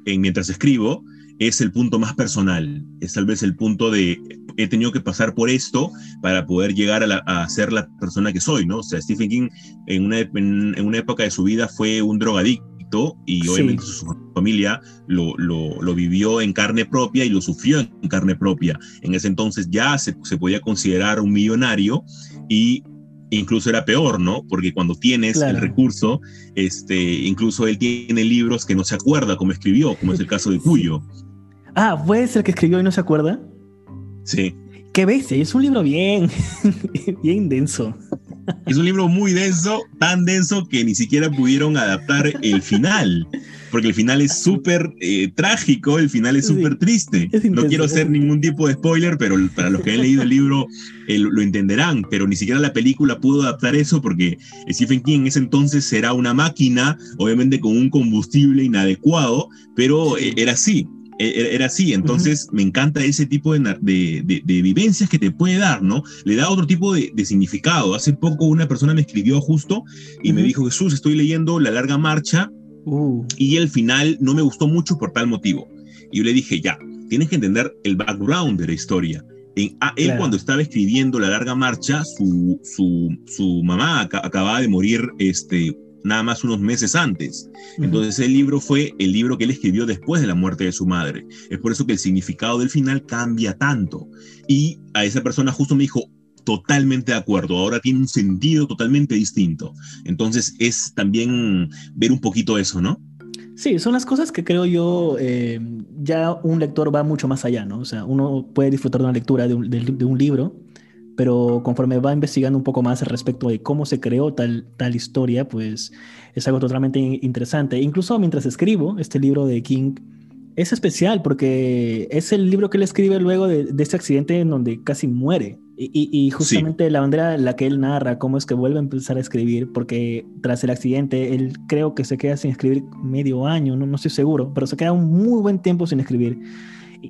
en mientras escribo es el punto más personal, es tal vez el punto de he tenido que pasar por esto para poder llegar a, ser la persona que soy, ¿no? O sea, Stephen King en una, en, una época de su vida fue un drogadicto y obviamente su familia lo, lo, lo, vivió en carne propia y lo sufrió en carne propia. En ese entonces ya se, se podía considerar un millonario y incluso era peor, ¿no? Porque cuando tienes el recurso, este, incluso él tiene libros que no se acuerda cómo escribió, como es el caso de Cuyo. Ah, ¿puede ser que escribió y no se acuerda? Sí. Qué bestia, es un libro bien, bien denso. Es un libro muy denso, tan denso que ni siquiera pudieron adaptar el final porque el final es súper eh, trágico, el final es súper triste. no quiero hacer ningún tipo de spoiler, pero para los que han leído el libro eh, lo entenderán, pero ni siquiera la película pudo adaptar eso porque Stephen King en ese entonces era una máquina, obviamente con un combustible inadecuado, pero eh, era así. Era así, entonces me encanta ese tipo de, de, vivencias que te puede dar, ¿no? Le da otro tipo de, significado. Hace poco una persona me escribió justo y me dijo, Jesús, estoy leyendo La Larga Marcha Uh. Y el final no me gustó mucho por tal motivo. Y yo le dije, ya, tienes que entender el background de la historia. En, ah, él cuando estaba escribiendo La Larga Marcha, su, su, su mamá acababa de morir este, nada más unos meses antes. Entonces el libro fue el libro que él escribió después de la muerte de su madre. Es por eso que el significado del final cambia tanto. Y a esa persona justo me dijo, totalmente de acuerdo, ahora tiene un sentido totalmente distinto. Entonces es también ver un poquito eso, ¿no? Sí, son las cosas que creo yo, eh, ya un lector va mucho más allá, ¿no? O sea, uno puede disfrutar de una lectura de un, libro, pero conforme va investigando un poco más respecto de cómo se creó tal, tal historia, pues es algo totalmente interesante. Incluso mientras escribo este libro de King, es especial porque es el libro que él escribe luego de, de este accidente en donde casi muere. Y, justamente la manera en la que él narra cómo es que vuelve a empezar a escribir, porque tras el accidente él creo que se queda sin escribir medio año, no, no estoy seguro, pero se queda un muy buen tiempo sin escribir.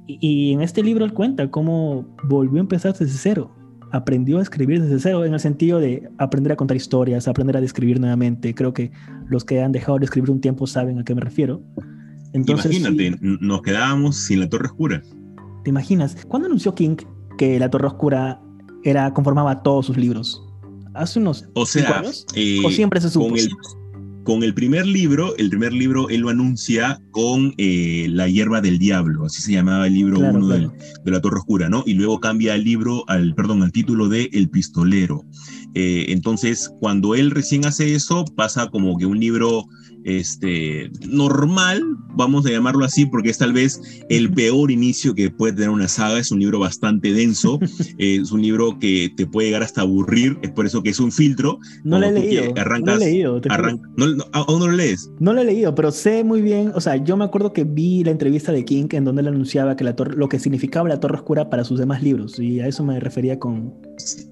Y, en este libro él cuenta cómo volvió a empezar desde cero, aprendió a escribir desde cero, en el sentido de aprender a contar historias, aprender a describir nuevamente. Creo que los que han dejado de escribir un tiempo saben a qué me refiero. Entonces, Imagínate, nos quedábamos sin la Torre Oscura. ¿Te imaginas? ¿Cuándo anunció King que la Torre Oscura era, conformaba todos sus libros. hace unos o sea, años. ¿O siempre se supo? Con el, con el primer libro, el primer libro él lo anuncia con eh, La hierba del diablo, así se llamaba el libro uno de la Torre Oscura, ¿no? Y luego cambia el libro, al, perdón, al título de El Pistolero. Eh, entonces, cuando él recién hace eso, pasa como que un libro este, normal, vamos a llamarlo así, porque es tal vez el peor inicio que puede tener una saga. Es un libro bastante denso, es un libro que te puede llegar hasta aburrir, es por eso que es un filtro. No lo he leído. Arrancas, no he leído. ¿Aún no lo lees? No lo he leído, pero sé muy bien, o sea, yo me acuerdo que vi la entrevista de King en donde él anunciaba que la lo que significaba la Torre Oscura para sus demás libros, y a eso me refería con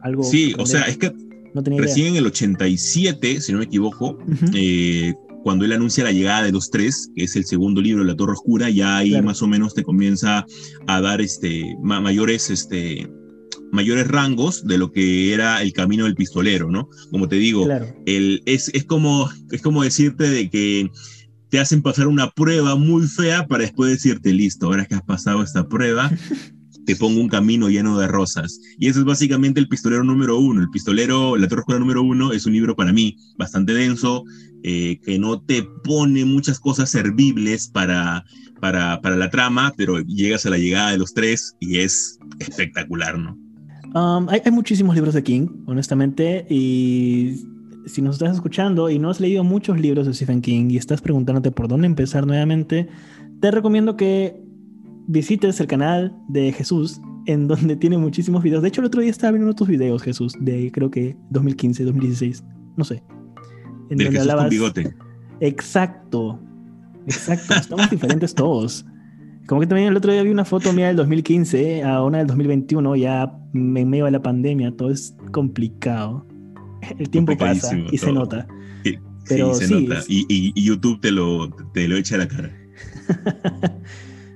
algo. Sí, o sea, es que Recién en el 87, si no me equivoco, eh, cuando él anuncia la llegada de los tres, que es el segundo libro de la Torre Oscura, ya ahí más o menos te comienza a dar este, mayores, este, mayores rangos de lo que era el camino del pistolero, ¿no? Como te digo, el, es, es, como, es como decirte de que te hacen pasar una prueba muy fea para después decirte, listo, ahora que has pasado esta prueba, te pongo un camino lleno de rosas. Y eso es básicamente el pistolero número uno. El pistolero, la Torre Oscura número uno, es un libro para mí bastante denso, eh, que no te pone muchas cosas servibles para, para, para, la trama, pero llegas a la llegada de los tres y es espectacular, ¿no? Um, hay, hay, muchísimos libros de King, honestamente, y si nos estás escuchando y no has leído muchos libros de Stephen King y estás preguntándote por dónde empezar nuevamente, te recomiendo que visites el canal de Jesús, en donde tiene muchísimos videos. De hecho, el otro día estaba viendo otros videos, Jesús, de creo que 2015, 2016, no sé. En de Jesús con bigote. Exacto, exacto. Estamos diferentes todos. Como que también el otro día vi una foto mía del 2015 a una del 2021, ya en medio de la pandemia, todo es complicado. El tiempo pasa y se nota. Pero sí, se nota. Y, YouTube te lo, te lo echa a la cara.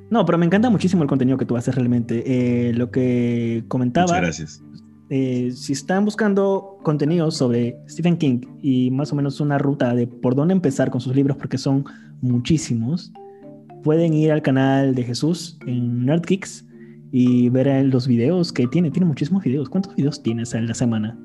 No, pero me encanta muchísimo el contenido que tú haces realmente. Eh, lo que comentaba. Muchas gracias. Eh, si están buscando contenido sobre Stephen King y más o menos una ruta de por dónde empezar con sus libros, porque son muchísimos, pueden ir al canal de Jesús en NerdKicks y ver los videos que tiene. Tiene muchísimos videos. ¿Cuántos videos tienes en la semana?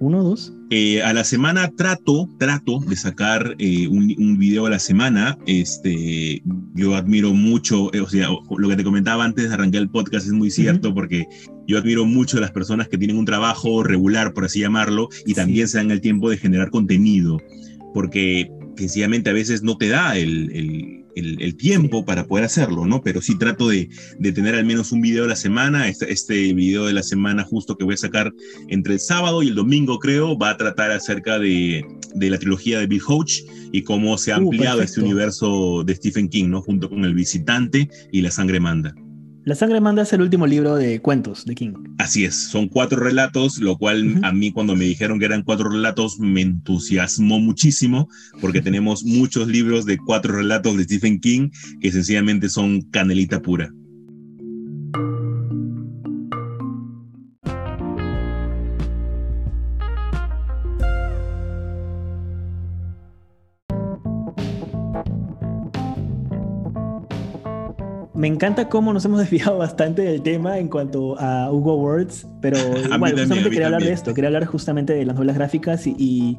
¿Uno o dos? Eh, a la semana trato, trato de sacar eh, un, un, video a la semana. Este, yo admiro mucho, eh, o sea, lo que te comentaba antes de arrancar el podcast es muy cierto porque yo admiro mucho a las personas que tienen un trabajo regular, por así llamarlo, y también se dan el tiempo de generar contenido, porque sencillamente a veces no te da el, el el, tiempo para poder hacerlo, ¿no? Pero sí trato de, de, tener al menos un video a la semana. Este, este video de la semana justo que voy a sacar entre el sábado y el domingo, creo, va a tratar acerca de, de la trilogía de Bill Hodge y cómo se ha uh, ampliado este universo de Stephen King, ¿no? Junto con El Visitante y La Sangre Manda. La sangre manda es el último libro de cuentos de King. Así es, son cuatro relatos, lo cual a mí cuando me dijeron que eran cuatro relatos me entusiasmó muchísimo porque tenemos muchos libros de cuatro relatos de Stephen King que sencillamente son canelita pura. Me encanta cómo nos hemos desviado bastante del tema en cuanto a Hugo Words, pero bueno, justamente quería hablar de esto, quería hablar justamente de las novelas gráficas y,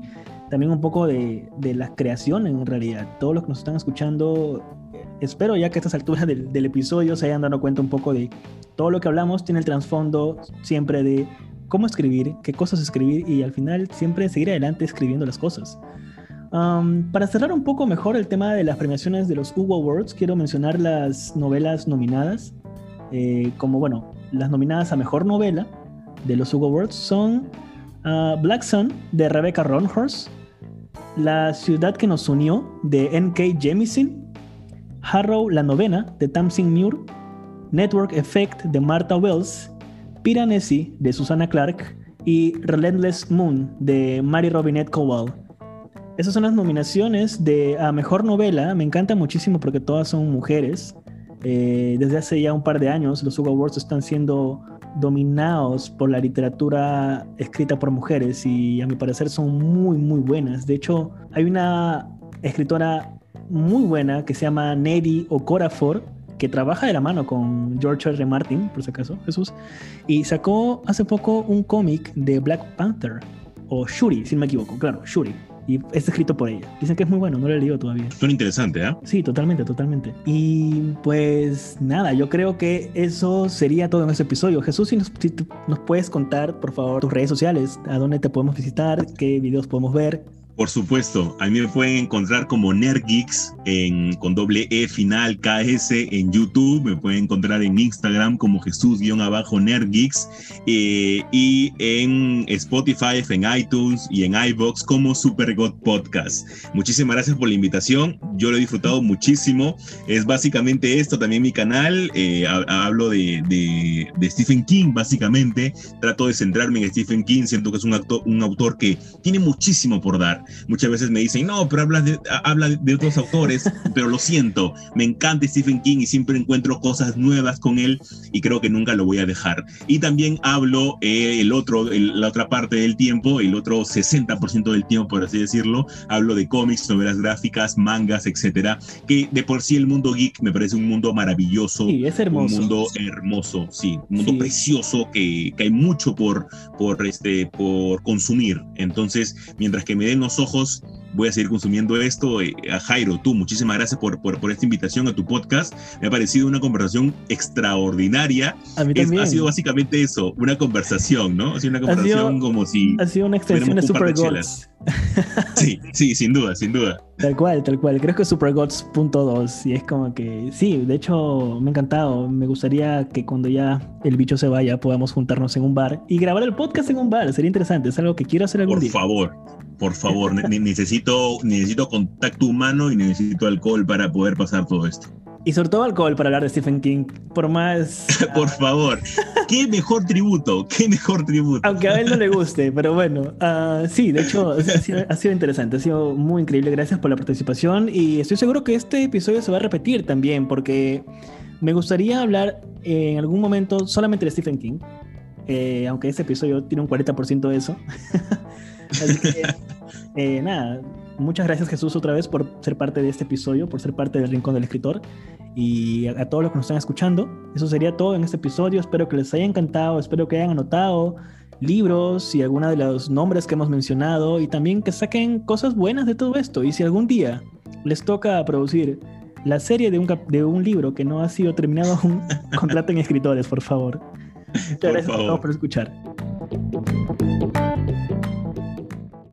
también un poco de, la creación en realidad. Todos los que nos están escuchando, espero ya que a estas alturas del, del episodio se hayan dado cuenta un poco de todo lo que hablamos, tiene el trasfondo siempre de cómo escribir, qué cosas escribir y al final siempre seguir adelante escribiendo las cosas para cerrar un poco mejor el tema de las premiaciones de los Hugo Awards, quiero mencionar las novelas nominadas. Eh, como bueno, las nominadas a mejor novela de los Hugo Awards son ah, Black Sun de Rebecca Ronhorst, La ciudad que nos unió de N.K. Jemisin, Harrow la novena de Tamsin Muir, Network Effect de Martha Wells, Piranesi de Susana Clark y Relentless Moon de Mary Robinette Cowell. Esas son las nominaciones de a mejor novela. Me encanta muchísimo porque todas son mujeres. Eh, desde hace ya un par de años, los Hugo Awards están siendo dominados por la literatura escrita por mujeres y a mi parecer son muy, muy buenas. De hecho, hay una escritora muy buena que se llama Neddy Okorafor que trabaja de la mano con George R. Martin, por si acaso, Jesús, y sacó hace poco un cómic de Black Panther o Shuri, si no me equivoco, claro, Shuri. Y está escrito por ella. Dicen que es muy bueno, no lo he leído todavía. Suena interesante, ¿eh? Sí, totalmente, totalmente. Y pues nada, yo creo que eso sería todo en este episodio. Jesús, si nos, si nos puedes contar, por favor, tus redes sociales, a dónde te podemos visitar, qué videos podemos ver, por supuesto, a mí me pueden encontrar como Nerdgeeks en, con doble E final KS en YouTube, me pueden encontrar en Instagram como Jesús-Nerdgeeks eh, y en Spotify, en iTunes y en iBox como God Podcast. Muchísimas gracias por la invitación, yo lo he disfrutado muchísimo. Es básicamente esto también mi canal, eh, hablo de, Stephen King básicamente, trato de centrarme en Stephen King, siento que es un, actor, un autor que tiene muchísimo por dar muchas veces me dicen, no, pero hablas de, habla de otros autores, pero lo siento, me encanta Stephen King y siempre encuentro cosas nuevas con él y creo que nunca lo voy a dejar. Y también hablo eh, el otro, la otra parte del tiempo, el otro 60% del tiempo, por así decirlo, hablo de cómics, novelas gráficas, mangas, etcétera, que de por sí el mundo geek me parece un mundo maravilloso. Sí, es hermoso. Un mundo hermoso, sí, un mundo precioso que, que, hay mucho por, por, este, por consumir. Entonces, mientras que me den los ojos, voy a seguir consumiendo esto. Eh, a Jairo, tú, muchísimas gracias por, por, por, esta invitación a tu podcast. Me ha parecido una conversación extraordinaria. A mí también. ha sido básicamente eso, una conversación, ¿no? Ha sido una conversación como si... Ha sido una extensión de Super Sí, sí, sin duda, sin duda. Tal cual, tal cual. Creo que es Supergods.2 y es como que sí, de hecho me ha encantado. Me gustaría que cuando ya el bicho se vaya podamos juntarnos en un bar y grabar el podcast en un bar. Sería interesante, es algo que quiero hacer algún por día. Por favor, por favor, necesito, necesito contacto humano y necesito alcohol para poder pasar todo esto. Y sobre todo alcohol para hablar de Stephen King, por más... por favor, qué mejor tributo, qué mejor tributo. Aunque a él no le guste, pero bueno, uh, sí, de hecho ha sido, ha sido, interesante, ha sido muy increíble, gracias por la participación y estoy seguro que este episodio se va a repetir también porque me gustaría hablar en algún momento solamente de Stephen King, eh, aunque este episodio tiene un 40% de eso. Así que, eh, nada, muchas gracias Jesús otra vez por ser parte de este episodio, por ser parte del Rincón del Escritor y a, todos los que nos están escuchando. Eso sería todo en este episodio. Espero que les haya encantado, espero que hayan anotado libros y algunos de los nombres que hemos mencionado y también que saquen cosas buenas de todo esto. Y si algún día les toca producir la serie de un, de un libro que no ha sido terminado aún, contraten escritores, por favor. Muchas gracias a todos por escuchar.